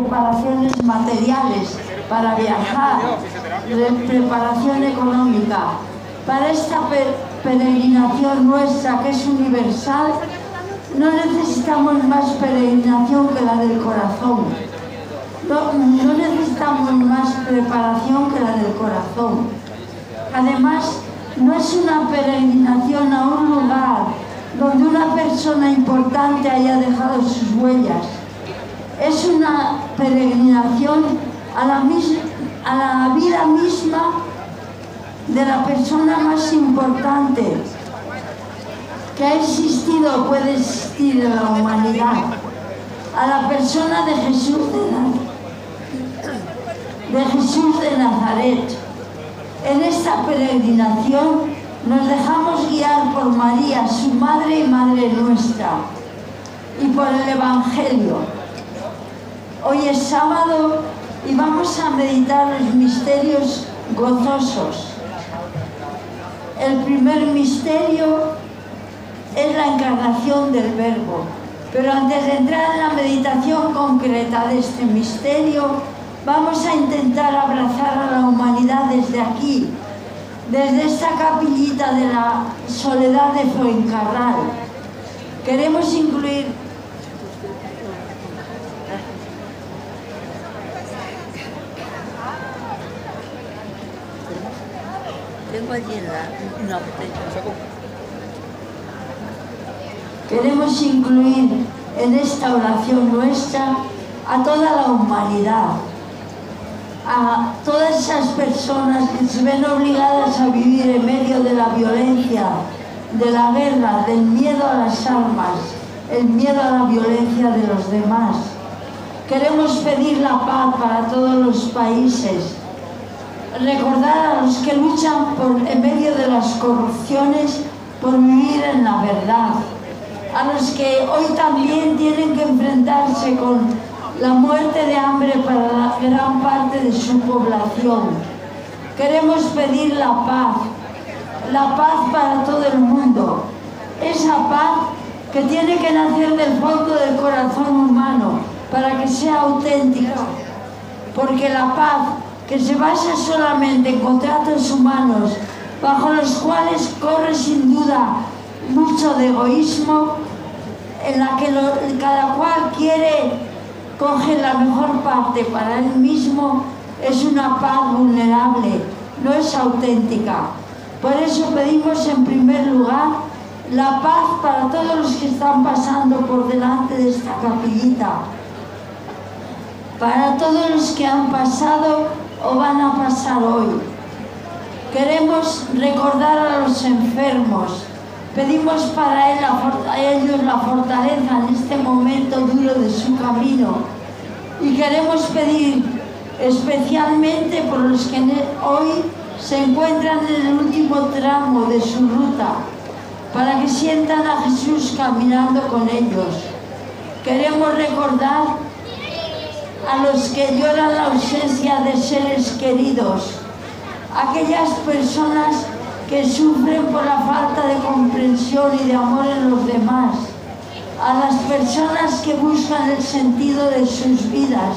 preparaciones materiales para viajar, preparación económica. Para esta peregrinación nuestra, que es universal, no necesitamos más peregrinación que la del corazón. No, necesitamos más preparación que la del corazón. Además, no es una peregrinación a un lugar donde una persona importante haya dejado sus huellas. Es una peregrinación a la, vida misma de la persona más importante que ha existido o puede existir en la humanidad, a la persona de Jesús de, de Jesús de Nazaret. En esta peregrinación nos dejamos guiar por María, su madre y madre nuestra, y por el Evangelio. Hoy es sábado y vamos a meditar los misterios gozosos. El primer misterio es la encarnación del Verbo. Pero antes de entrar en la meditación concreta de este misterio, vamos a intentar abrazar a la humanidad desde aquí, desde esta capillita de la soledad de Fuencarral. Queremos incluir Tengo allí una Queremos incluir en esta oración nuestra a toda la humanidad, a todas esas personas que se ven obligadas a vivir en medio de la violencia, de la guerra, del miedo a las armas, el miedo a la violencia de los demás. Queremos pedir la paz para todos los países, recordar a los que luchan por, en medio de las corrupciones por vivir en la verdad, a los que hoy también tienen que enfrentarse con la muerte de hambre para la gran parte de su población. Queremos pedir la paz, la paz para todo el mundo, esa paz que tiene que nacer del fondo del corazón humano para que sea auténtica, porque la paz que se basa solamente en contratos humanos bajo los cuales corre sin duda mucho de egoísmo, en la que cada cual quiere coger la mejor parte para él mismo, es una paz vulnerable, no es auténtica. Por eso pedimos en primer lugar la paz para todos los que están pasando por delante de esta capillita, para todos los que han pasado o van a pasar hoy. Queremos recordar a los enfermos, Pedimos para él a ellos la fortaleza en este momento duro de su camino. Y queremos pedir especialmente por los que hoy se encuentran en el último tramo de su ruta, para que sientan a Jesús caminando con ellos. Queremos recordar a los que lloran la ausencia de seres queridos, aquellas personas que sufren por la falta de comprensión y de amor en los demás, a las personas que buscan el sentido de sus vidas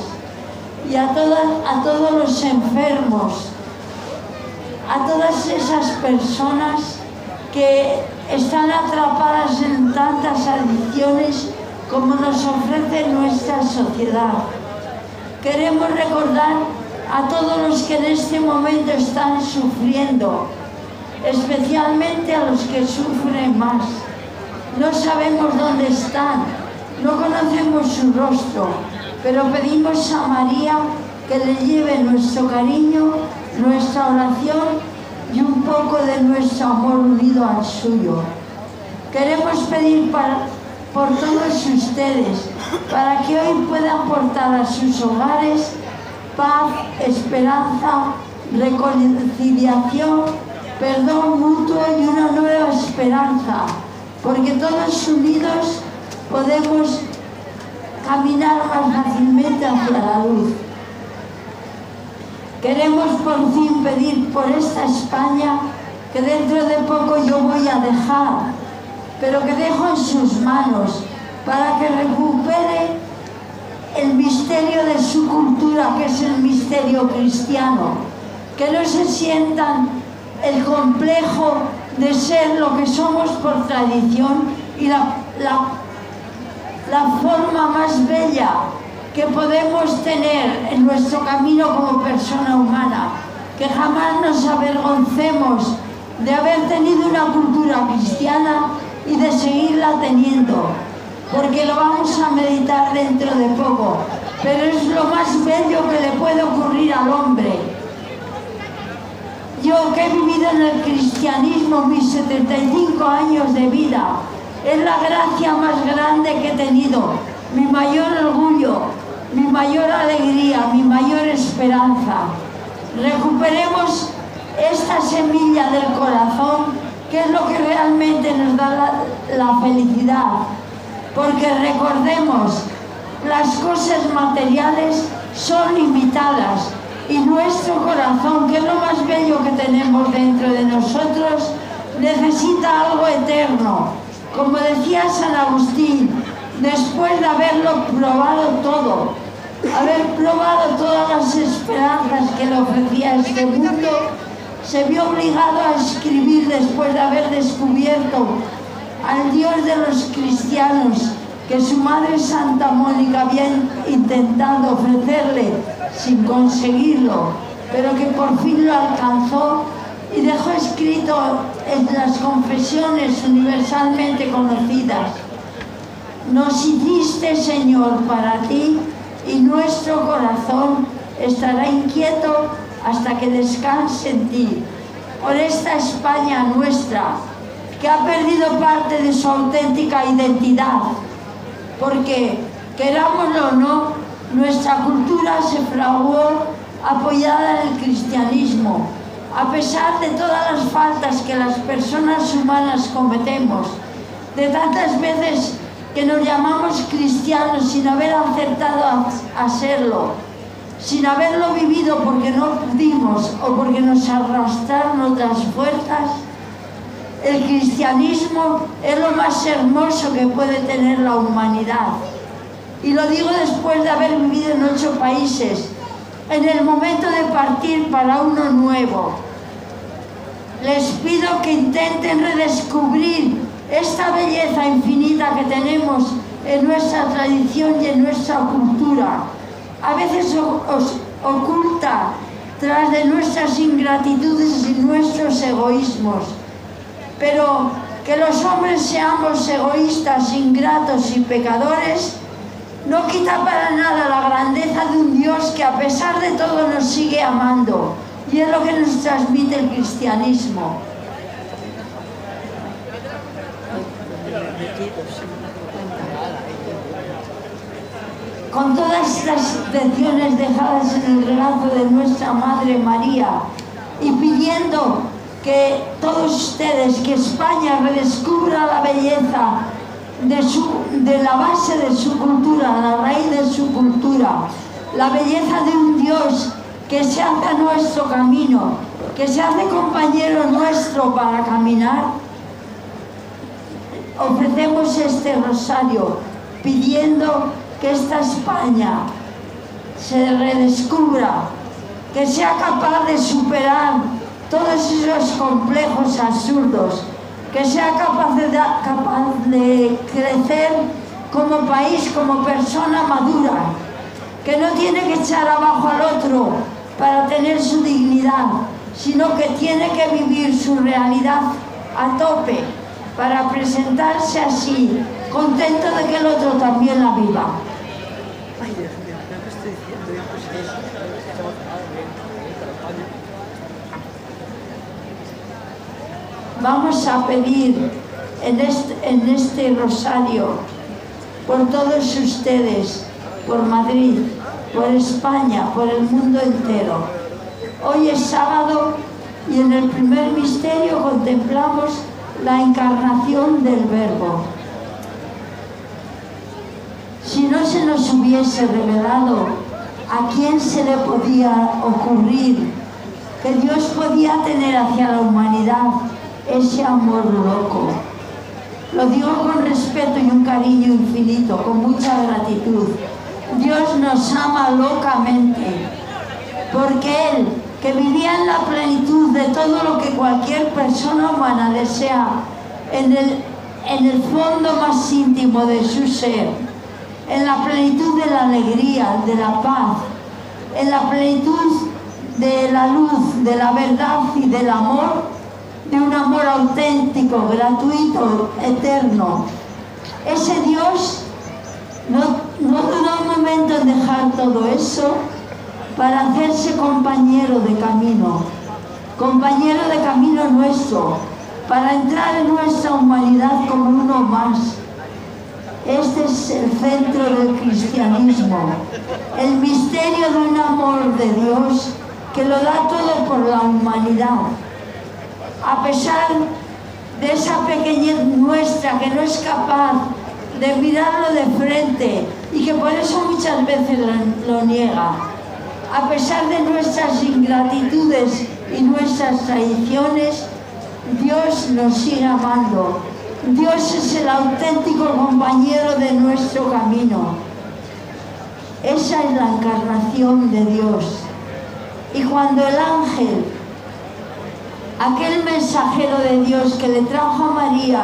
y a, todas, a todos los enfermos, a todas esas personas que están atrapadas en tantas adicciones como nos ofrece nuestra sociedad. Queremos recordar a todos los que en este momento están sufriendo, especialmente a los que sufren más. No sabemos dónde están, no conocemos su rostro, pero pedimos a María que le lleve nuestro cariño, nuestra oración y un poco de nuestro amor unido al suyo. Queremos pedir por todos ustedes, para que hoy puedan aportar a sus hogares paz, esperanza, reconciliación perdón mutuo y una nueva esperanza, porque todos unidos podemos caminar más fácilmente hacia la luz. Queremos por fin pedir por esta España que dentro de poco yo voy a dejar, pero que dejo en sus manos para que recupere el misterio de su lo que es el misterio cristiano, que no se sientan el complejo de ser lo que somos por tradición y la, la forma más bella que podemos tener en nuestro camino como persona humana, que jamás nos avergoncemos de haber tenido una cultura cristiana y de seguirla teniendo, porque lo vamos a meditar dentro de poco, pero es lo más bello que le puede ocurrir al hombre. Yo que he vivido en el cristianismo mis 75 años de vida, es la gracia más grande que he tenido, mi mayor orgullo, mi mayor alegría, mi mayor esperanza. Recuperemos esta semilla del corazón, que es lo que realmente nos da la, felicidad. Porque recordemos, las cosas materiales son limitadas y nuestro corazón, que es lo más bello que tenemos dentro de nosotros, necesita algo eterno. Como decía San Agustín, después de haberlo probado todo, haber probado todas las esperanzas que le ofrecía este mundo, se vio obligado a escribir después de haber descubierto al Dios de los cristianos que su madre Santa Mónica había intentado ofrecerle sin conseguirlo, pero que por fin lo alcanzó y dejó escrito en las confesiones universalmente conocidas. Nos hiciste, Señor, para ti y nuestro corazón estará inquieto hasta que descanse en ti. Por esta España nuestra, que ha perdido parte de su auténtica identidad, porque, querámoslo o no, nuestra cultura se fraguó apoyada en el cristianismo, a pesar de todas las faltas que las personas humanas cometemos, de tantas veces que nos llamamos cristianos sin haber acertado a, serlo, sin haberlo vivido porque no pudimos o porque nos arrastraron otras fuerzas, el cristianismo es lo más hermoso que puede tener la humanidad. Y lo digo después de haber vivido en ocho países, en el momento de partir para uno nuevo. Les pido que intenten redescubrir esta belleza infinita que tenemos en nuestra tradición y en nuestra cultura, a veces os oculta tras de nuestras ingratitudes y nuestros egoísmos. Pero que los hombres seamos egoístas, ingratos y pecadores, no quita para nada la grandeza de un Dios que a pesar de todo nos sigue amando. Y es lo que nos transmite el cristianismo. Con todas las intenciones dejadas en el regazo de nuestra Madre María y pidiendo que todos ustedes, que España redescubra la belleza de, su, de la base de su cultura, la raíz de su cultura, la belleza de un Dios que se hace a nuestro camino, que se hace compañero nuestro para caminar, ofrecemos este rosario pidiendo que esta España se redescubra, que sea capaz de superar todos esos complejos absurdos, que sea capaz de, crecer como país, como persona madura, que no tiene que echar abajo al otro para tener su dignidad, sino que tiene que vivir su realidad a tope para presentarse así, contento de que el otro también la viva. Vamos a pedir en este, rosario por todos ustedes, por Madrid, por España, por el mundo entero. Hoy es sábado y en el primer misterio contemplamos la encarnación del Verbo. Si no se nos hubiese revelado a quién se le podía ocurrir que Dios podía tener hacia la humanidad ese amor loco. Lo digo con respeto y un cariño infinito, con mucha gratitud. Dios nos ama locamente, porque Él, que vivía en la plenitud de todo lo que cualquier persona humana desea, en el, en el fondo más íntimo de su ser, en la plenitud de la alegría, de la paz, en la plenitud de la luz, de la verdad y del amor, de un amor auténtico, gratuito, eterno. Ese Dios no, no dudó un momento en dejar todo eso para hacerse compañero de camino, compañero de camino nuestro, para entrar en nuestra humanidad como uno más. Este es el centro del cristianismo, el misterio de un amor de Dios que lo da todo por la humanidad. A pesar de esa pequeñez nuestra que no es capaz de mirarlo de frente y que por eso muchas veces lo, niega. A pesar de nuestras ingratitudes y nuestras traiciones, Dios nos sigue amando. Dios es el auténtico compañero de nuestro camino. Esa es la encarnación de Dios. Y cuando el ángel, aquel mensajero de Dios que le trajo a María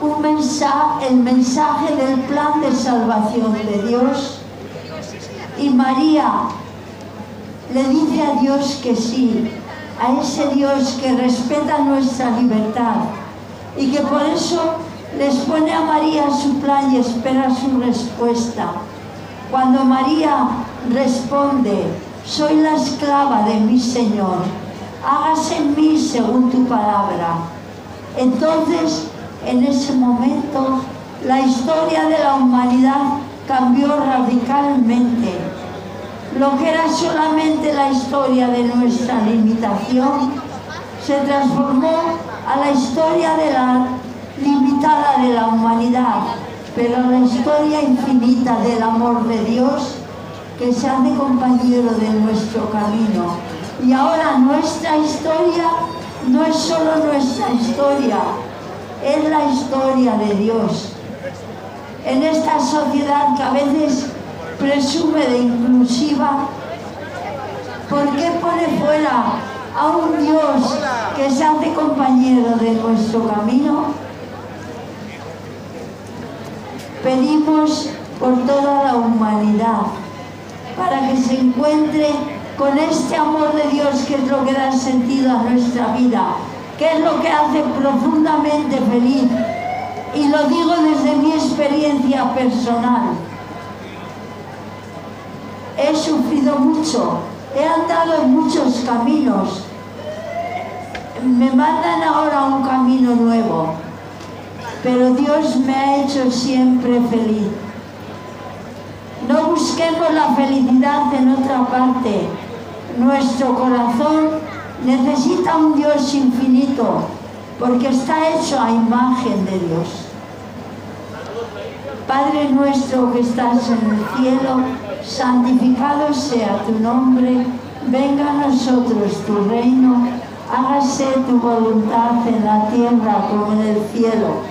un el mensaje del plan de salvación de Dios, y María le dice a Dios que sí, a ese Dios que respeta nuestra libertad y que por eso les pone a María su plan y espera su respuesta. Cuando María responde, soy la esclava de mi Señor, hágase en mí según tu palabra. Entonces, en ese momento, la historia de la humanidad cambió radicalmente. Lo que era solamente la historia de nuestra limitación se transformó a la historia de la limitada de la humanidad, pero la historia infinita del amor de Dios que se hace compañero de nuestro camino. Y ahora nuestra historia no es solo nuestra historia, es la historia de Dios. En esta sociedad que a veces presume de inclusiva, ¿por qué pone fuera a un Dios que se hace compañero de nuestro camino? Pedimos por toda la humanidad para que se encuentre con este amor de Dios que es lo que da sentido a nuestra vida, que es lo que hace profundamente feliz. Y lo digo desde mi experiencia personal. He sufrido mucho, he andado en muchos caminos. Me mandan ahora un camino nuevo, pero Dios me ha hecho siempre feliz. No busquemos la felicidad en otra parte. Nuestro corazón necesita un Dios infinito porque está hecho a imagen de Dios. Padre nuestro que estás en el cielo, santificado sea tu nombre, venga a nosotros tu reino, hágase tu voluntad en la tierra como en el cielo.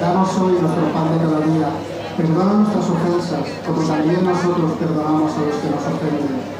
Danos hoy nuestro pan de cada día Perdona nuestras ofensas, como también nosotros perdonamos a los que nos ofenden.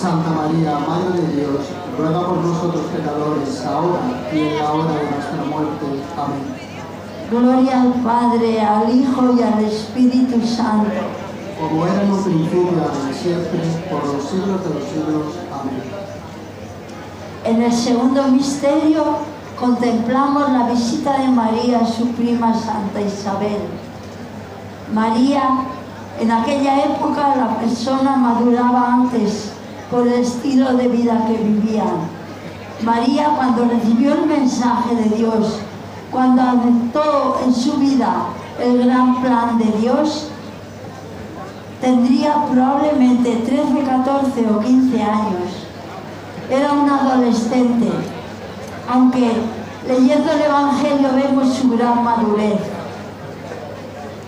Santa María, Madre de Dios, ruega por nosotros pecadores, ahora y en la hora de nuestra muerte. Amén. Gloria al Padre, al Hijo y al Espíritu Santo. Como era en un principio, ahora y siempre, por los siglos de los siglos. Amén. En el segundo misterio contemplamos la visita de María a su prima Santa Isabel. María, en aquella época la persona maduraba antes por el estilo de vida que vivían. María cuando recibió el mensaje de Dios, cuando aceptó en su vida el gran plan de Dios, tendría probablemente 13, 14 o 15 años. Era un adolescente, aunque leyendo el Evangelio vemos su gran madurez.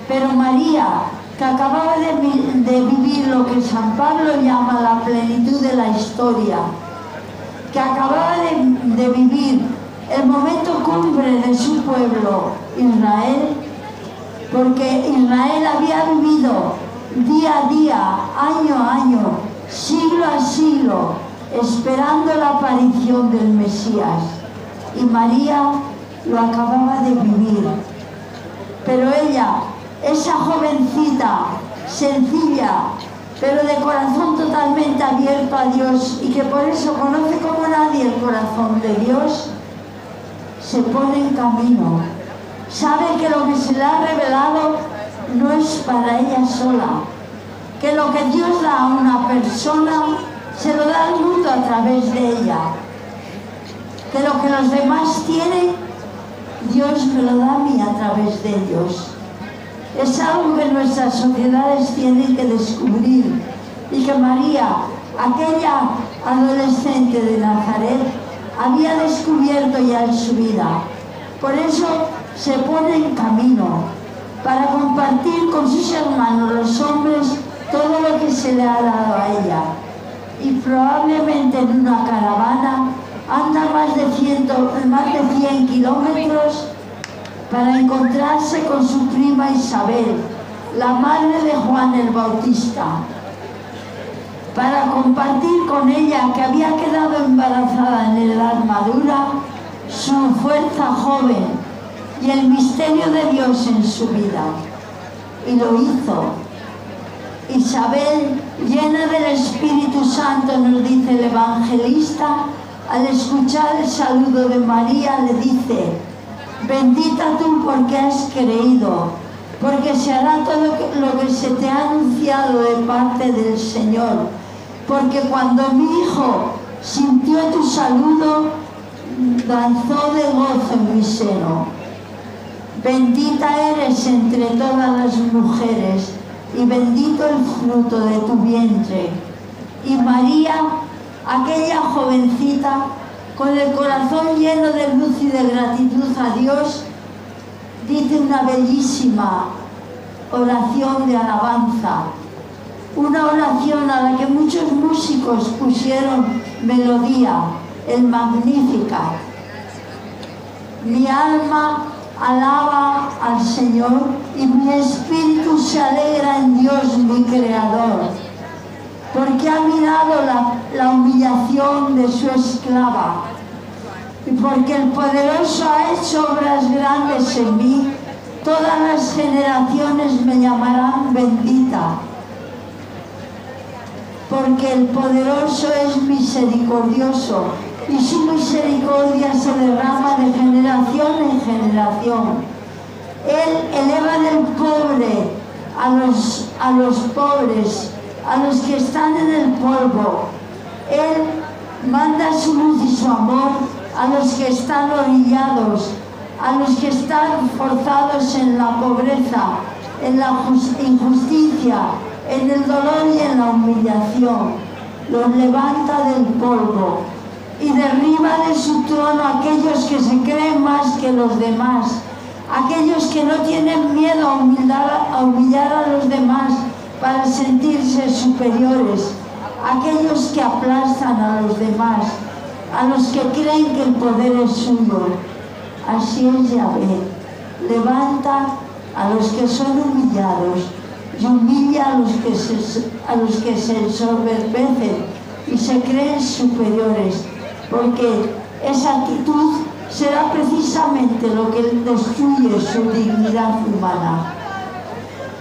Pero María, que acababa de, vivir lo que San Pablo llama la plenitud de la historia, que acababa de, de vivir el momento cumbre de su pueblo, Israel, porque Israel había vivido día a día, año a año, siglo a siglo, esperando la aparición del Mesías. Y María lo acababa de vivir. Pero ella, esa jovencita, sencilla, pero de corazón totalmente abierto a Dios y que por eso conoce como nadie el corazón de Dios, se pone en camino. Sabe que lo que se le ha revelado no es para ella sola, que lo que Dios da a una persona se lo da al mundo a través de ella, que lo que los demás tienen, Dios me lo da a mí a través de ellos. Es algo que nuestras sociedades tienen que descubrir y que María, aquella adolescente de Nazaret, había descubierto ya en su vida. Por eso se pone en camino para compartir con sus hermanos los hombres todo lo que se le ha dado a ella. Y probablemente en una caravana anda más de, ciento, más de 100 kilómetros para encontrarse con su prima Isabel, la madre de Juan el Bautista, para compartir con ella que había quedado embarazada en edad madura su fuerza joven y el misterio de Dios en su vida. Y lo hizo. Isabel, llena del Espíritu Santo, nos dice el evangelista, al escuchar el saludo de María, le dice, bendita tú porque has creído, porque se hará todo lo que se te ha anunciado de parte del Señor. Porque cuando mi hijo sintió tu saludo, danzó de gozo en mi seno. Bendita eres entre todas las mujeres y bendito el fruto de tu vientre. Y María, aquella jovencita, con el corazón lleno de luz y de gratitud a Dios, dice una bellísima oración de alabanza, una oración a la que muchos músicos pusieron melodía, el Magnífica. Mi alma alaba al Señor y mi espíritu se alegra en Dios mi Creador, porque ha mirado la, la humillación de su esclava porque el poderoso ha hecho obras grandes en mí, todas las generaciones me llamarán bendita, porque el poderoso es misericordioso y su misericordia se derrama de generación en generación. Él eleva del pobre a los, a los pobres, a los que están en el polvo. Él manda su luz y su amor a los que están orillados, a los que están forzados en la pobreza, en la injusticia, en el dolor y en la humillación. Los levanta del polvo y derriba de su trono a aquellos que se creen más que los demás, aquellos que no tienen miedo a humillar, a humillar a los demás para sentirse superiores, aquellos que aplastan a los demás, a los que creen que el poder es suyo. Así es Yahvé, levanta a los que son humillados y humilla a los que se, a los que se ensoberbecen y se creen superiores porque esa actitud será precisamente lo que destruye su dignidad humana.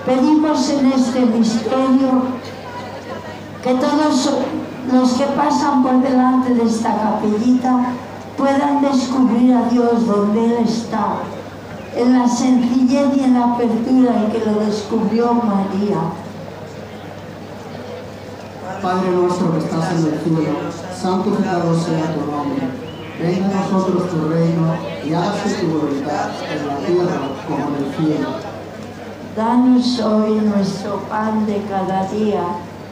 Pedimos en este misterio Que todos los que pasan por delante de esta capellita puedan descubrir a Dios donde Él está, en la sencillez y en la apertura en que lo descubrió María. Padre nuestro que estás en el cielo, santificado sea tu nombre. Venga a nosotros tu reino y hágase tu voluntad en la tierra como en el cielo. Danos hoy nuestro pan de cada día.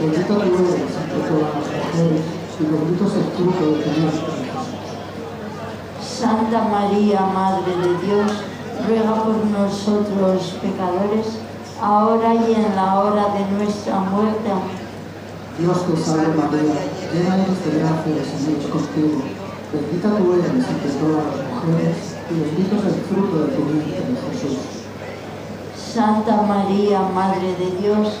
Bendita tú eres entre todas las mujeres y bendito es el fruto de tu vientre, Jesús. Santa María, Madre de Dios, ruega por nosotros pecadores, ahora y en la hora de nuestra muerte. Dios te salve María, llena eres de gracia, el Señor es contigo. Bendita tú eres entre todas las mujeres y bendito es el fruto de tu vientre, Jesús. Santa María, Madre de Dios,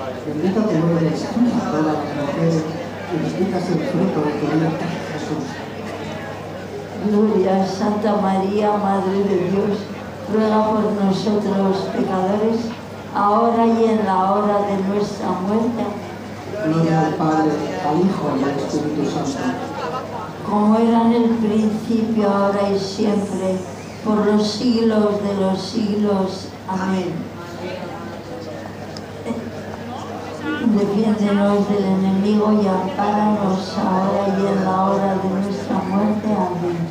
Bendita tú eres entre todas las mujeres y bendito es el fruto de tu vientre, Jesús. Gloria, Santa María, Madre de Dios, ruega por nosotros pecadores, ahora y en la hora de nuestra muerte. Gloria al Padre, al Hijo y al Espíritu Santo. como era en el principio, ahora y siempre, por los siglos de los siglos. Amén. Defiéndenos del enemigo y ampáranos ahora y en la hora de nuestra muerte. Amén.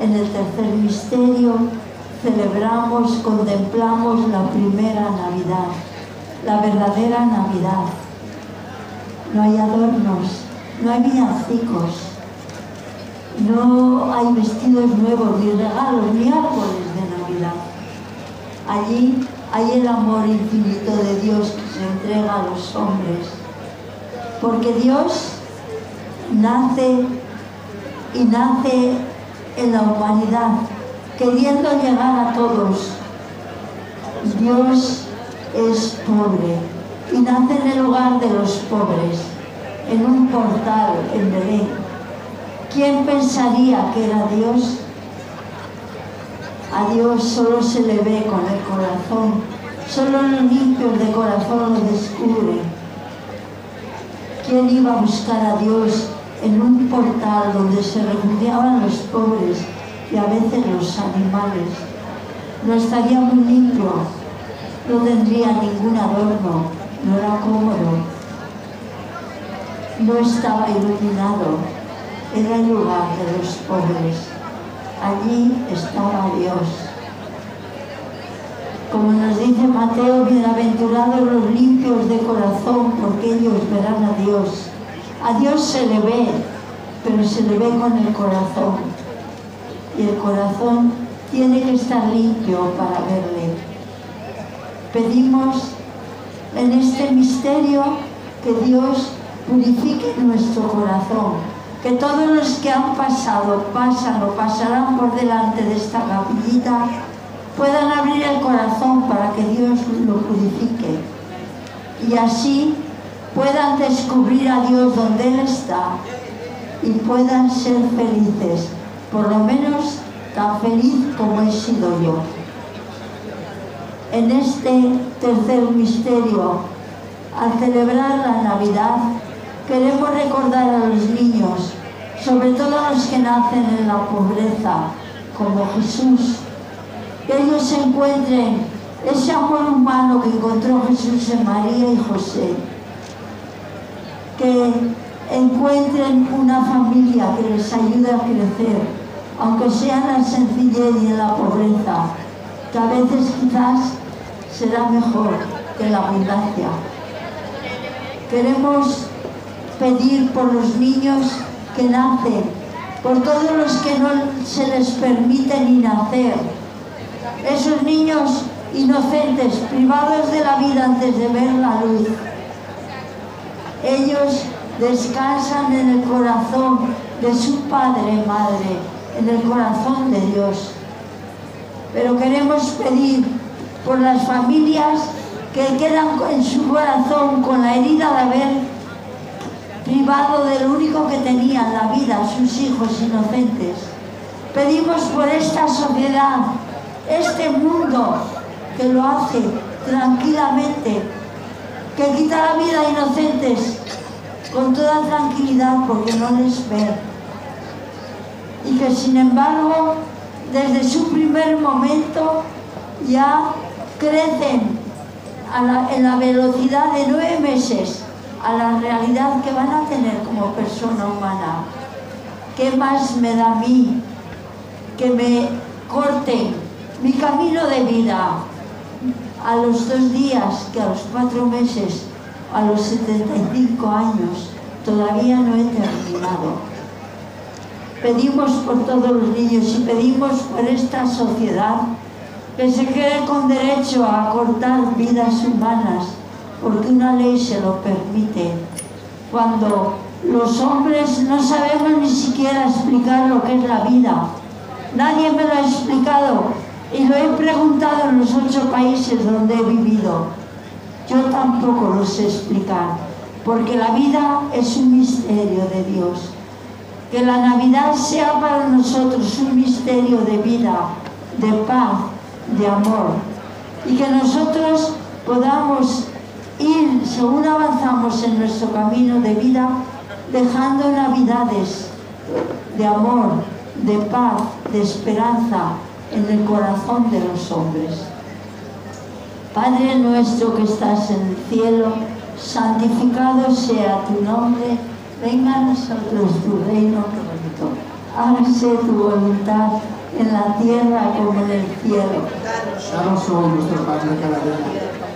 En el tercer misterio celebramos, contemplamos la primera Navidad, la verdadera Navidad. No hay adornos, no hay villancicos, no hay vestidos nuevos, ni regalos, ni árboles de Navidad. Allí hay el amor infinito de Dios que se entrega a los hombres. Porque Dios nace y nace en la humanidad, queriendo llegar a todos. Dios es pobre y nace en el lugar de los pobres, en un portal en Belén. ¿Quién pensaría que era Dios? A Dios solo se le ve con el corazón, solo los limpios de corazón lo descubren. ¿Quién iba a buscar a Dios en un portal donde se refugiaban los pobres y a veces los animales? No estaría muy limpio, no tendría ningún adorno, no era cómodo, no estaba iluminado, era el lugar de los pobres. Allí estaba Dios. Como nos dice Mateo, bienaventurados los limpios de corazón, porque ellos verán a Dios. A Dios se le ve, pero se le ve con el corazón. Y el corazón tiene que estar limpio para verle. Pedimos en este misterio que Dios purifique nuestro corazón, que todos los que han pasado, pasan o pasarán por delante de esta capillita puedan abrir el corazón para que Dios lo purifique y así puedan descubrir a Dios donde Él está y puedan ser felices, por lo menos tan feliz como he sido yo. En este tercer misterio, al celebrar la Navidad, queremos recordar a los niños, sobre todo a los que nacen en la pobreza, como Jesús, que ellos encuentren ese amor humano que encontró Jesús en María y José, que encuentren una familia que les ayude a crecer, aunque sea en la sencillez y en la pobreza, que a veces quizás será mejor que la abundancia. Queremos pedir por los niños que nacen, por todos los que no se les permite ni nacer, esos niños inocentes, privados de la vida antes de ver la luz. Ellos descansan en el corazón de su padre madre, en el corazón de Dios. Pero queremos pedir por las familias que quedan en su corazón con la herida de haber privado del único que tenían la vida, sus hijos inocentes. Pedimos por esta sociedad, este mundo que lo hace tranquilamente, que quita la vida a inocentes con toda tranquilidad porque no les ve. Y que sin embargo, desde su primer momento ya crecen en la velocidad de nueve meses a la realidad que van a tener como persona humana. ¿Qué más me da a mí que me corten mi camino de vida a los dos días que a los cuatro meses, a los 75 años, todavía no he terminado? Pedimos por todos los niños y pedimos por esta sociedad que se quede con derecho a cortar vidas humanas porque una ley se lo permite. Cuando los hombres no sabemos ni siquiera explicar lo que es la vida. Nadie me lo ha explicado y lo he preguntado en los ocho países donde he vivido. Yo tampoco lo sé explicar, porque la vida es un misterio de Dios. Que la Navidad sea para nosotros un misterio de vida, de paz, de amor. Y que nosotros podamos ir, según avanzamos en nuestro camino de vida, dejando navidades de amor, de paz, de esperanza en el corazón de los hombres. Padre nuestro que estás en el cielo, santificado sea tu nombre, venga a nosotros tu reino, hágase tu voluntad en la tierra como en el cielo. Danos hoy nuestro pan de cada día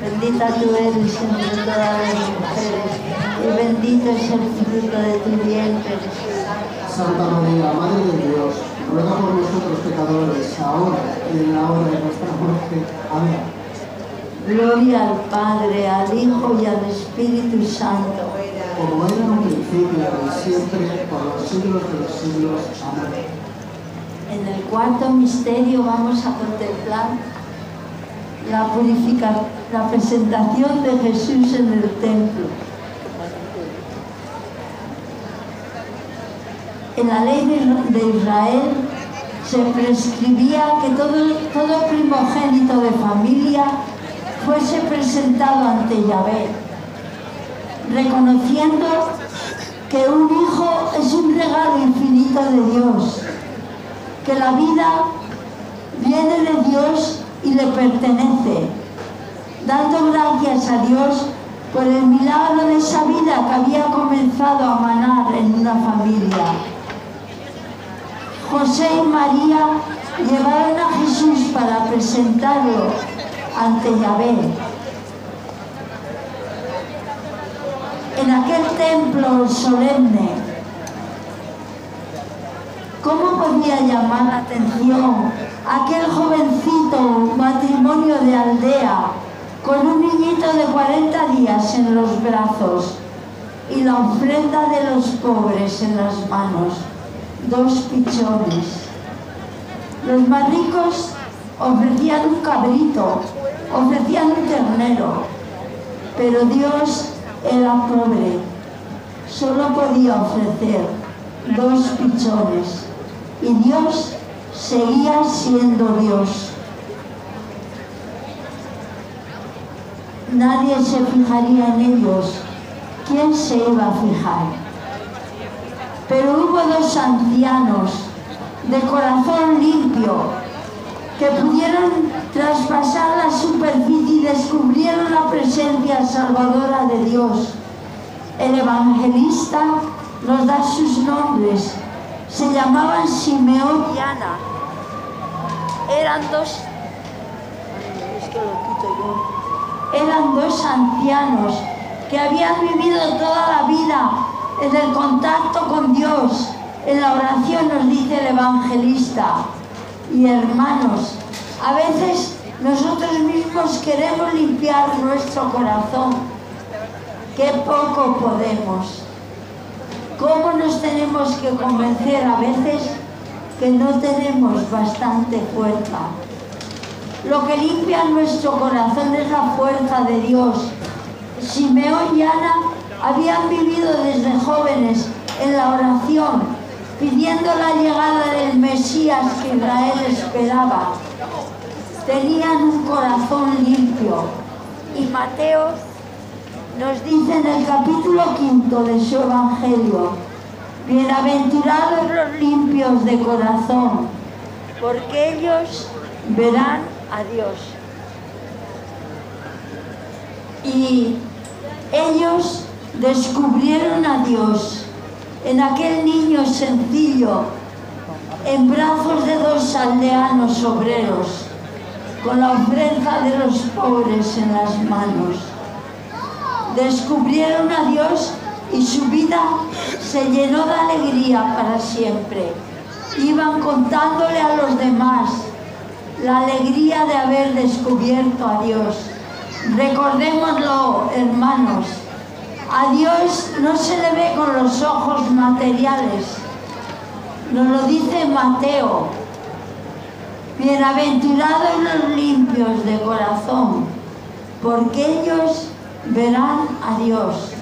Bendita tú eres entre todas las mujeres y bendito es el fruto de tu vientre, Jesús. Santa María, Madre de Dios, ruega por nosotros pecadores, ahora y en la hora de nuestra muerte. Amén. Gloria al Padre, al Hijo y al Espíritu Santo. Como era en un principio, y siempre, por los siglos de los siglos. Amén. En el cuarto misterio vamos a contemplar la purificación la presentación de Jesús en el templo. En la ley de, Israel se prescribía que todo, todo primogénito de familia fuese presentado ante Yahvé, reconociendo que un hijo es un regalo infinito de Dios, que la vida viene de Dios y le pertenece, dando gracias a Dios por el milagro de esa vida que había comenzado a manar en una familia. José y María llevaron a Jesús para presentarlo ante Yahvé. En aquel templo solemne, ¿cómo podía llamar la atención aquel jovencito matrimonio de aldea con un niñito de 40 días en los brazos y la ofrenda de los pobres en las manos? dos pichones. Los más ricos ofrecían un cabrito, ofrecían un ternero, pero Dios era pobre, solo podía ofrecer dos pichones y Dios seguía siendo Dios. Nadie se fijaría en ellos. ¿Quién se iba a fijar? Pero hubo dos ancianos de corazón limpio que pudieron traspasar la superficie y descubrieron la presencia salvadora de Dios. El evangelista nos da sus nombres. Se llamaban Simeón y Ana. Eran dos... Eran dos ancianos que habían vivido toda la vida en el contacto con Dios, en la oración nos dice el evangelista. Y hermanos, a veces nosotros mismos queremos limpiar nuestro corazón. Qué poco podemos. ¿Cómo nos tenemos que convencer a veces que no tenemos bastante fuerza? Lo que limpia nuestro corazón es la fuerza de Dios. Simeón y Ana habían vivido desde jóvenes en la oración, pidiendo la llegada del Mesías que Israel esperaba. Tenían un corazón limpio. Y Mateo nos dice en el capítulo quinto de su Evangelio, bienaventurados los limpios de corazón, porque ellos verán a Dios. Y ellos descubrieron a Dios en aquel niño sencillo, en brazos de dos aldeanos obreros, con la ofrenda de los pobres en las manos. Descubrieron a Dios y su vida se llenó de alegría para siempre. Iban contándole a los demás la alegría de haber descubierto a Dios. Recordémoslo, hermanos, a Dios no se le ve con los ojos materiales. Nos lo dice Mateo. Bienaventurados los limpios de corazón, porque ellos verán a Dios.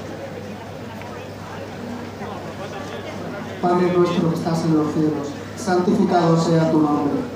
Padre nuestro que estás en los cielos, santificado sea tu nombre.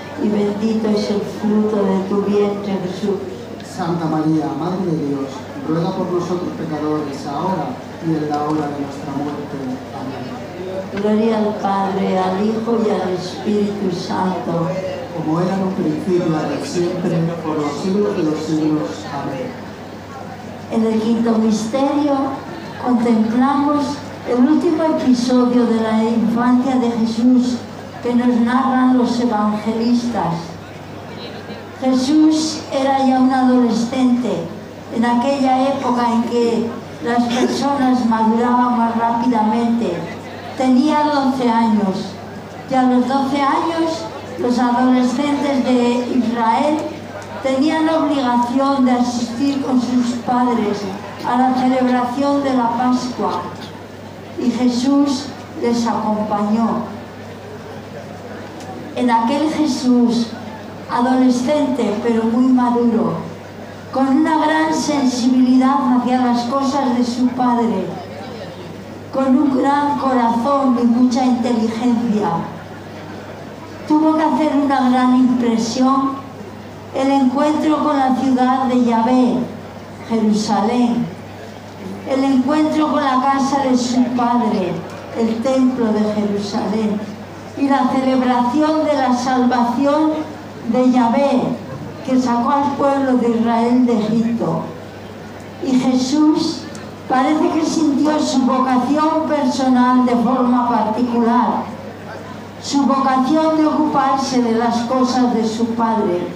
y bendito es el fruto de tu vientre, Jesús. Santa María, Madre de Dios, ruega por nosotros pecadores, ahora y en la hora de nuestra muerte. Amén. Gloria al Padre, al Hijo y al Espíritu Santo. Como era en un principio, ahora y siempre, por los siglos de los siglos. Amén. En el quinto misterio contemplamos el último episodio de la infancia de Jesús que nos narran los evangelistas. Jesús era ya un adolescente en aquella época en que las personas maduraban más rápidamente. Tenía 12 años y a los 12 años los adolescentes de Israel tenían obligación de asistir con sus padres a la celebración de la Pascua y Jesús les acompañó. En aquel Jesús, adolescente pero muy maduro, con una gran sensibilidad hacia las cosas de su Padre, con un gran corazón y mucha inteligencia, tuvo que hacer una gran impresión el encuentro con la ciudad de Yahvé, Jerusalén, el encuentro con la casa de su padre, el templo de Jerusalén, y la celebración de la salvación de Yahvé, que sacó al pueblo de Israel de Egipto. Y Jesús parece que sintió su vocación personal de forma particular, su vocación de ocuparse de las cosas de su Padre.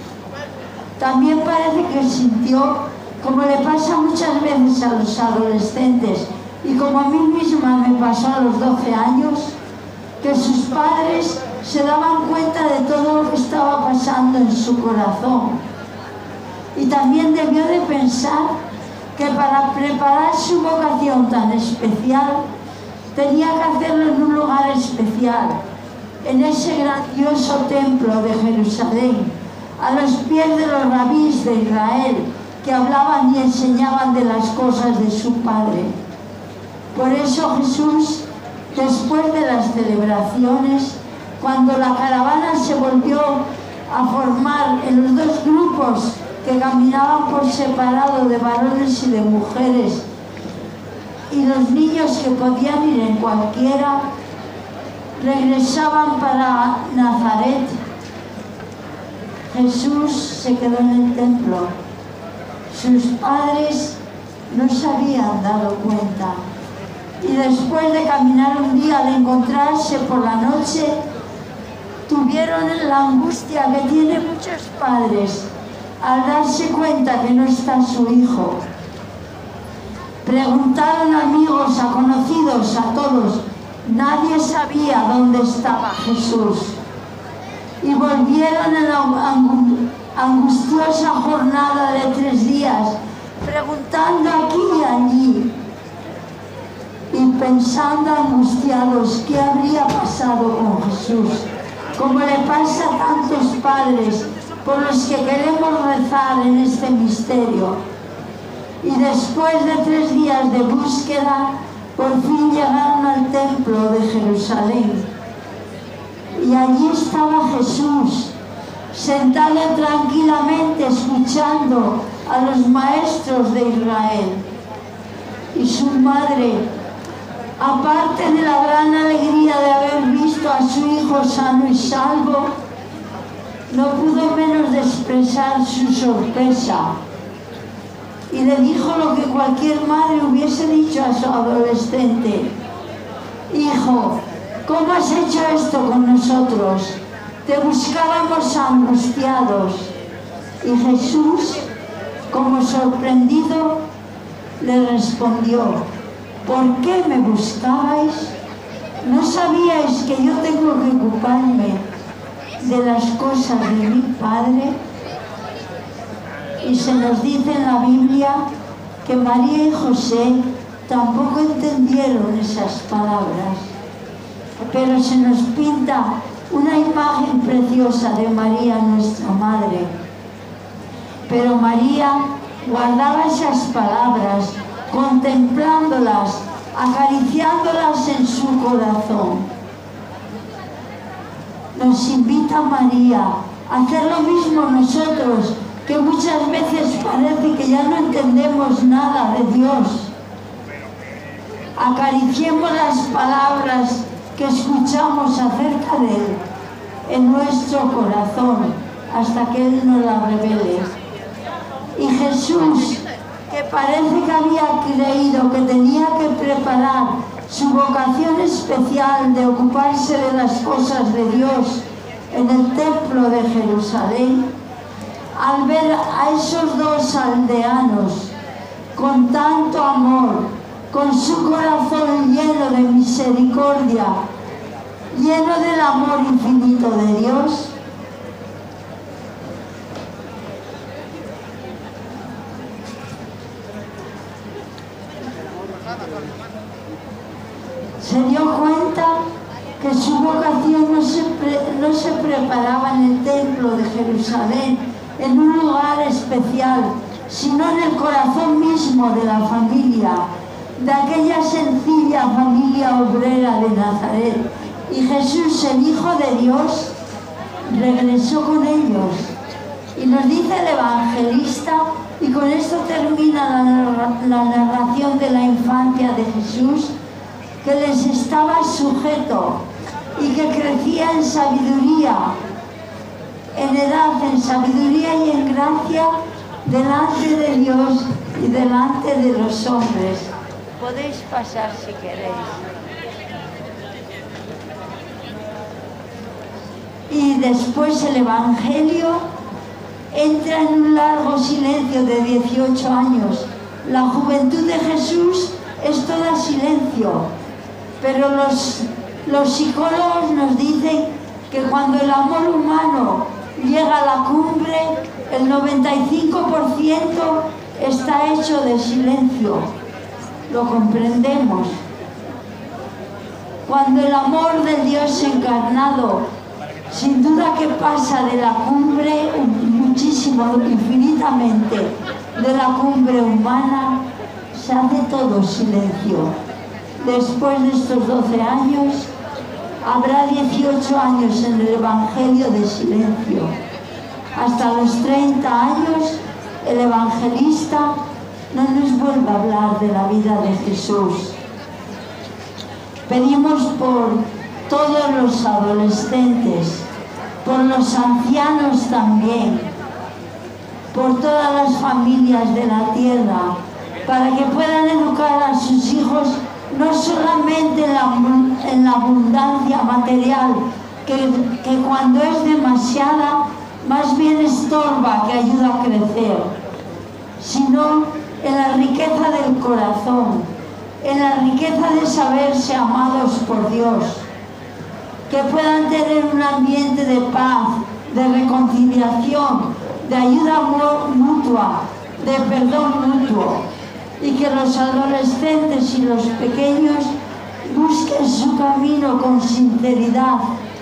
También parece que sintió, como le pasa muchas veces a los adolescentes y como a mí misma me pasó a los 12 años, que sus padres se daban cuenta de todo lo que estaba pasando en su corazón. Y también debió de pensar que para preparar su vocación tan especial tenía que hacerlo en un lugar especial, en ese grandioso templo de Jerusalén, a los pies de los rabís de Israel que hablaban y enseñaban de las cosas de su Padre. Por eso Jesús, después de las celebraciones, cuando la caravana se volvió a formar en los dos grupos que caminaban por separado de varones y de mujeres, y los niños que podían ir en cualquiera, regresaban para Nazaret. Jesús se quedó en el templo. Sus padres no se habían dado cuenta. Y después de caminar un día al encontrarse por la noche, tuvieron la angustia que tienen muchos padres al darse cuenta que no está su hijo. Preguntaron a amigos, a conocidos, a todos. Nadie sabía dónde estaba Jesús. Y volvieron en la angu- angustiosa jornada de tres días, preguntando aquí y allí pensando angustiados qué habría pasado con Jesús, como le pasa a tantos padres por los que queremos rezar en este misterio. Y después de tres días de búsqueda, por fin llegaron al templo de Jerusalén. Y allí estaba Jesús, sentado tranquilamente escuchando a los maestros de Israel. Y su madre, aparte de la gran alegría de haber visto a su hijo sano y salvo, no pudo menos de expresar su sorpresa y le dijo lo que cualquier madre hubiese dicho a su adolescente. Hijo, ¿cómo has hecho esto con nosotros? Te buscábamos angustiados. Y Jesús, como sorprendido, le respondió, ¿por qué me buscabais? ¿No sabíais que yo tengo que ocuparme de las cosas de mi Padre? Y se nos dice en la Biblia que María y José tampoco entendieron esas palabras, pero se nos pinta una imagen preciosa de María, nuestra Madre. Pero María guardaba esas palabras, contemplándolas, acariciándolas en su corazón. Nos invita María a hacer lo mismo nosotros, que muchas veces parece que ya no entendemos nada de Dios. Acariciemos las palabras que escuchamos acerca de Él en nuestro corazón hasta que Él nos las revele. Y Jesús, que parece que había creído que tenía que preparar su vocación especial de ocuparse de las cosas de Dios en el templo de Jerusalén, al ver a esos dos aldeanos con tanto amor, con su corazón lleno de misericordia, lleno del amor infinito de Dios, se dio cuenta que su vocación no se, no se preparaba en el templo de Jerusalén, en un lugar especial, sino en el corazón mismo de la familia, de aquella sencilla familia obrera de Nazaret. Y Jesús, el Hijo de Dios, regresó con ellos. Y nos dice el evangelista, y con esto termina la, la narración de la infancia de Jesús, que les estaba sujeto y que crecía en sabiduría, en edad, en sabiduría y en gracia delante de Dios y delante de los hombres. Podéis pasar si queréis. Y después el Evangelio entra en un largo silencio de 18 años. La juventud de Jesús es toda silencio, pero los, los psicólogos nos dicen que cuando el amor humano llega a la cumbre, el 95% está hecho de silencio. Lo comprendemos. Cuando el amor de Dios encarnado, sin duda que pasa de la cumbre muchísimo, infinitamente, de la cumbre humana, se hace todo silencio después de estos 12 años, habrá 18 años en el Evangelio de silencio. Hasta los 30 años, el evangelista no nos vuelve a hablar de la vida de Jesús. Pedimos por todos los adolescentes, por los ancianos también, por todas las familias de la tierra, para que puedan educar a sus hijos no solamente en la, abundancia material, que, que cuando es demasiada, más bien estorba que ayuda a crecer, sino en la riqueza del corazón, en la riqueza de saberse amados por Dios, que puedan tener un ambiente de paz, de reconciliación, de ayuda mutua, de perdón mutuo y que los adolescentes y los pequeños busquen su camino con sinceridad,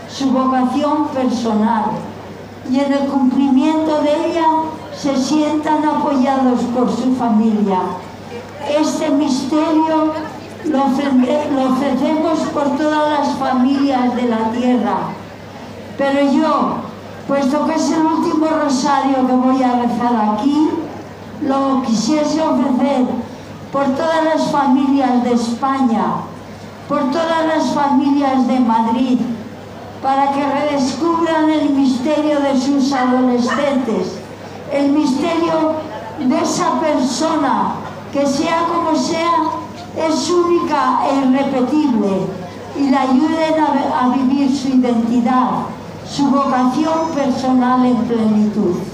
su vocación personal y en el cumplimiento de ella se sientan apoyados por su familia. Este misterio lo, ofrecemos por todas las familias de la tierra. Pero yo, puesto que es el último rosario que voy a rezar aquí, lo quisiese ofrecer por todas las familias de España, por todas las familias de Madrid, para que redescubran el misterio de sus adolescentes, el misterio de esa persona que sea como sea, es única e irrepetible y la ayuden a, a vivir su identidad, su vocación personal en plenitud.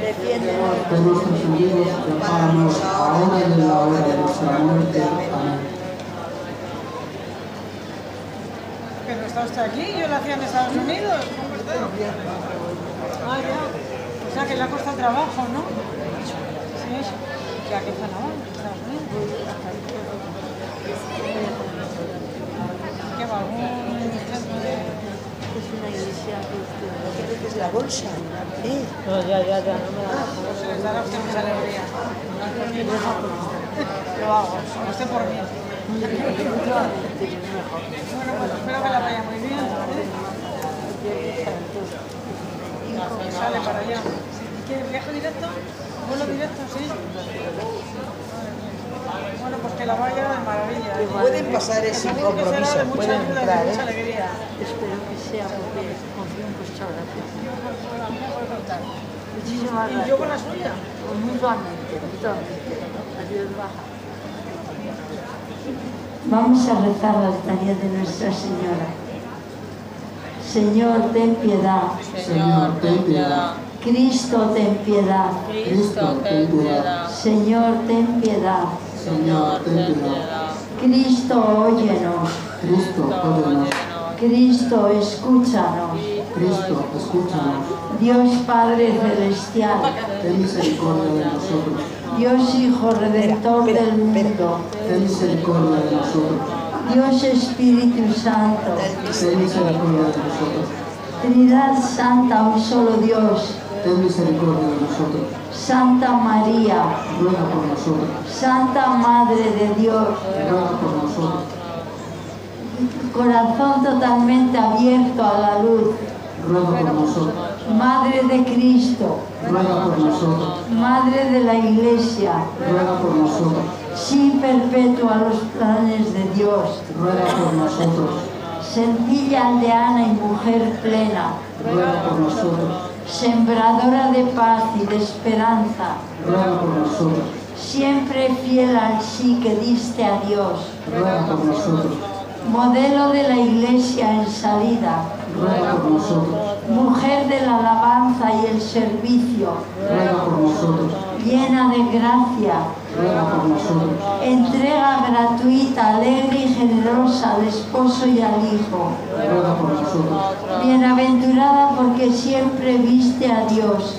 defiéndenos. De nuestros enemigos, ampáranos, ahora y en la hora de nuestra muerte. Amén. Pero está usted aquí, yo lo hacía en Estados Unidos. Ah, ya. O sea que le ha costado trabajo, ¿no? Sí. ¿Y a qué zona van? Estados Unidos. ¿Qué va? ¿Algún centro de...? Es la bolsa. ¿eh? No, ya, ya, ya, no me da Pues les dará a usted mucha alegría. Lo hago, usted por mí. Bueno, pues espero que la vaya muy bien. ¿eh? Y sale para allá. ¿Y qué? ¿Viaje directo? ¿Vuelo directo? Sí. Bueno, pues que la vaya de maravilla. ¿eh? Pueden pasar que será compromiso, de mucha pueden entrar, de mucha ¿eh? alegría. Espero que sea porque confío en vuestra oración. A mí me puede contar. Muchísimas ¿Y yo gracias. con la suya? Mutuamente, mutuamente. Adiós, baja. Vamos a rezar la altaría de Nuestra Señora. Señor, ten piedad. Señor, ten piedad. Cristo, ten piedad. Cristo, ten piedad. Señor, ten piedad. Señor, ten piedad. Cristo, óyenos. Cristo, óyenos. Cristo, escúchanos. Cristo, escúchanos. Dios Padre Celestial. Ten misericordia de nosotros. Dios Hijo Redentor del mundo. Ten misericordia de nosotros. Dios Espíritu Santo. Ten misericordia de nosotros. Trinidad Santa, un solo Dios. Ten misericordia de nosotros. Santa María, Ruega por nosotros. Santa Madre de Dios, Ruega por nosotros. corazón totalmente abierto a la luz, Ruega por nosotros. Madre de Cristo, Ruega por nosotros. Madre de la Iglesia, Ruega por nosotros. sí perpetua a los planes de Dios, Ruega por nosotros. sencilla aldeana y mujer plena, Ruega por nosotros. Sembradora de paz y de esperanza, Ruega por nosotros. siempre fiel al sí que diste a Dios, Ruega por nosotros. modelo de la Iglesia en salida, Ruega por nosotros. mujer de la alabanza y el servicio, Ruega por nosotros. llena de gracia, Entrega gratuita, alegre y generosa al esposo y al hijo, bienaventurada porque siempre viste a Dios,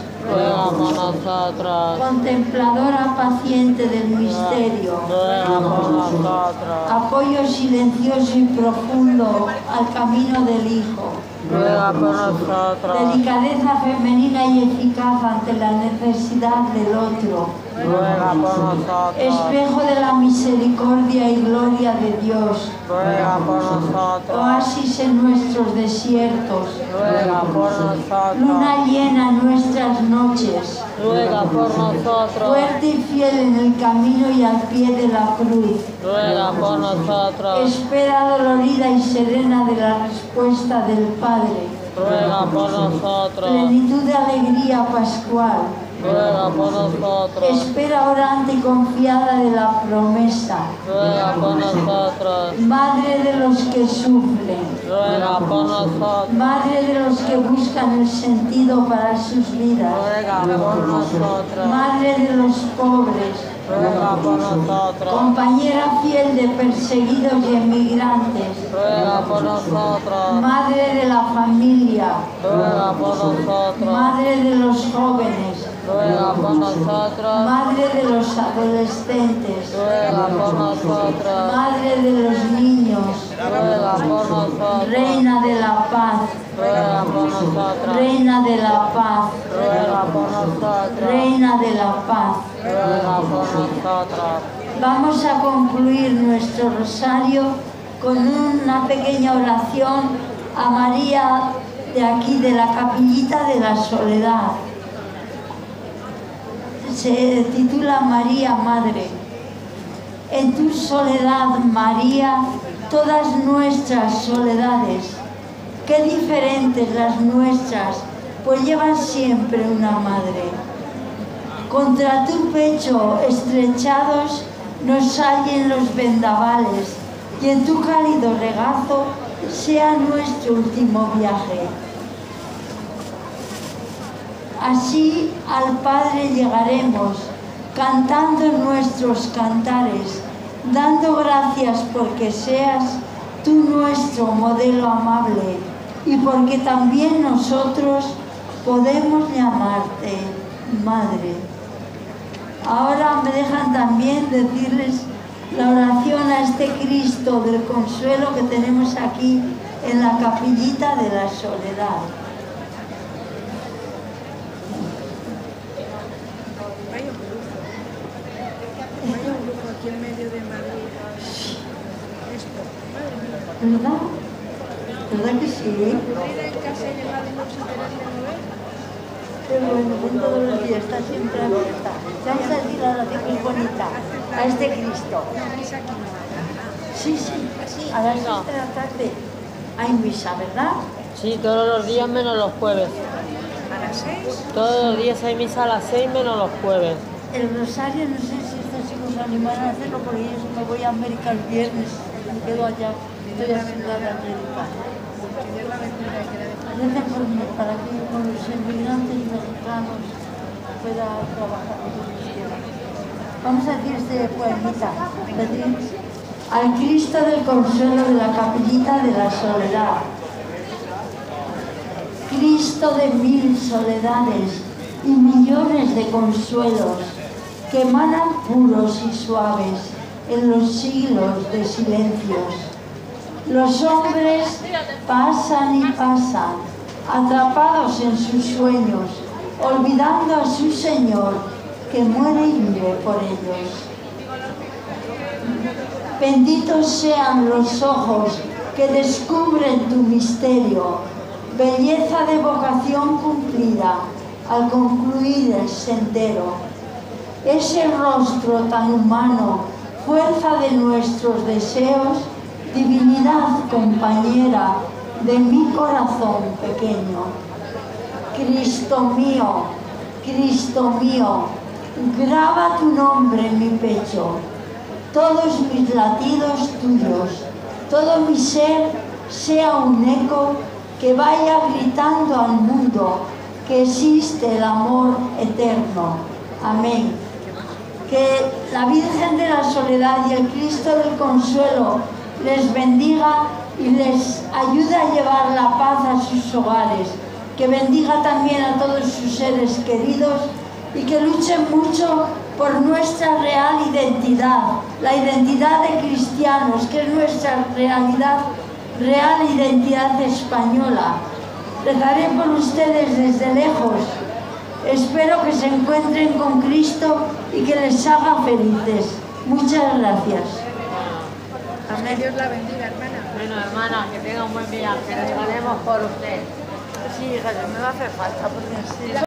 contempladora paciente del misterio, apoyo silencioso y profundo al camino del hijo, delicadeza femenina y eficaz ante la necesidad del otro, Ruega por nosotros. espejo de la misericordia y gloria de Dios, Ruega por nosotros. oasis en nuestros desiertos, Ruega por nosotros. luna llena en nuestras noches, Ruega por nosotros. fuerte y fiel en el camino y al pie de la cruz, Ruega por nosotros. espera dolorida y serena de la respuesta del Padre, Ruega por nosotros. plenitud de alegría pascual, ruega por nosotros, Espera orante y confiada de la promesa. ruega por nosotros, Madre de los que sufren. ruega por nosotros, Madre de los que buscan el sentido para sus vidas. ruega por nosotros, Madre de los pobres. ruega por nosotros, Compañera fiel de perseguidos y emigrantes. ruega por nosotros, Madre de la familia. ruega por nosotros, Madre de los jóvenes. Ruega por nosotros, Madre de los adolescentes. ruega por nosotros, Madre de los niños. ruega por nosotros, Reina de la paz. ruega por nosotros, Reina de la paz. ruega por nosotros, Reina de la paz. ruega por nosotros. Vamos a concluir nuestro rosario con una pequeña oración a María de aquí, de la capillita de la soledad. Se titula María Madre. En tu soledad, María, todas nuestras soledades, qué diferentes las nuestras, pues llevan siempre una madre. Contra tu pecho estrechados nos hallen los vendavales y en tu cálido regazo sea nuestro último viaje. Así al Padre llegaremos, cantando nuestros cantares, dando gracias porque seas tú nuestro modelo amable y porque también nosotros podemos llamarte Madre. Ahora me dejan también decirles la oración a este Cristo del consuelo que tenemos aquí en la capillita de la soledad. Vaya un grupo. Vaya un grupo aquí en medio de Madrid. Esto. Madre mía. ¿Verdad? ¿Verdad que sí? Qué bueno, ven todos los días, está siempre abierta. Vamos a decir la oración muy bonita a este Cristo. Sí, sí, a las seis de la tarde hay misa, ¿verdad? Sí, todos los días menos los jueves. A las seis. Todos los días hay misa a las 6 menos los jueves. El rosario, no sé si estos chicos se animarán a hacerlo porque yo me voy a América el viernes, me quedo allá, estoy haciendo la por mí para que con los inmigrantes mexicanos pueda trabajar quiera. Vamos a decir este poemita. Al Cristo del consuelo de la capillita de la soledad. Cristo de mil soledades y millones de consuelos que emanan puros y suaves en los siglos de silencios. Los hombres pasan y pasan, atrapados en sus sueños, olvidando a su Señor que muere y vive por ellos. Benditos sean los ojos que descubren tu misterio, belleza de vocación cumplida al concluir el sendero. Ese rostro tan humano, fuerza de nuestros deseos, divinidad compañera de mi corazón pequeño. Cristo mío, Cristo mío, graba tu nombre en mi pecho, todos mis latidos tuyos, todo mi ser sea un eco que vaya gritando al mundo que existe el amor eterno. Amén. Que la Virgen de la Soledad y el Cristo del Consuelo les bendiga y les ayude a llevar la paz a sus hogares. Que bendiga también a todos sus seres queridos y que luchen mucho por nuestra real identidad, la identidad de cristianos, que es nuestra realidad, real identidad española. Rezaré por ustedes desde lejos. Espero que se encuentren con Cristo y que les haga felices. Muchas gracias. Que Dios la bendiga, hermana. Bueno, hermana, que tenga un buen día, que rezaremos por usted. Sí, hija, me va a hacer falta porque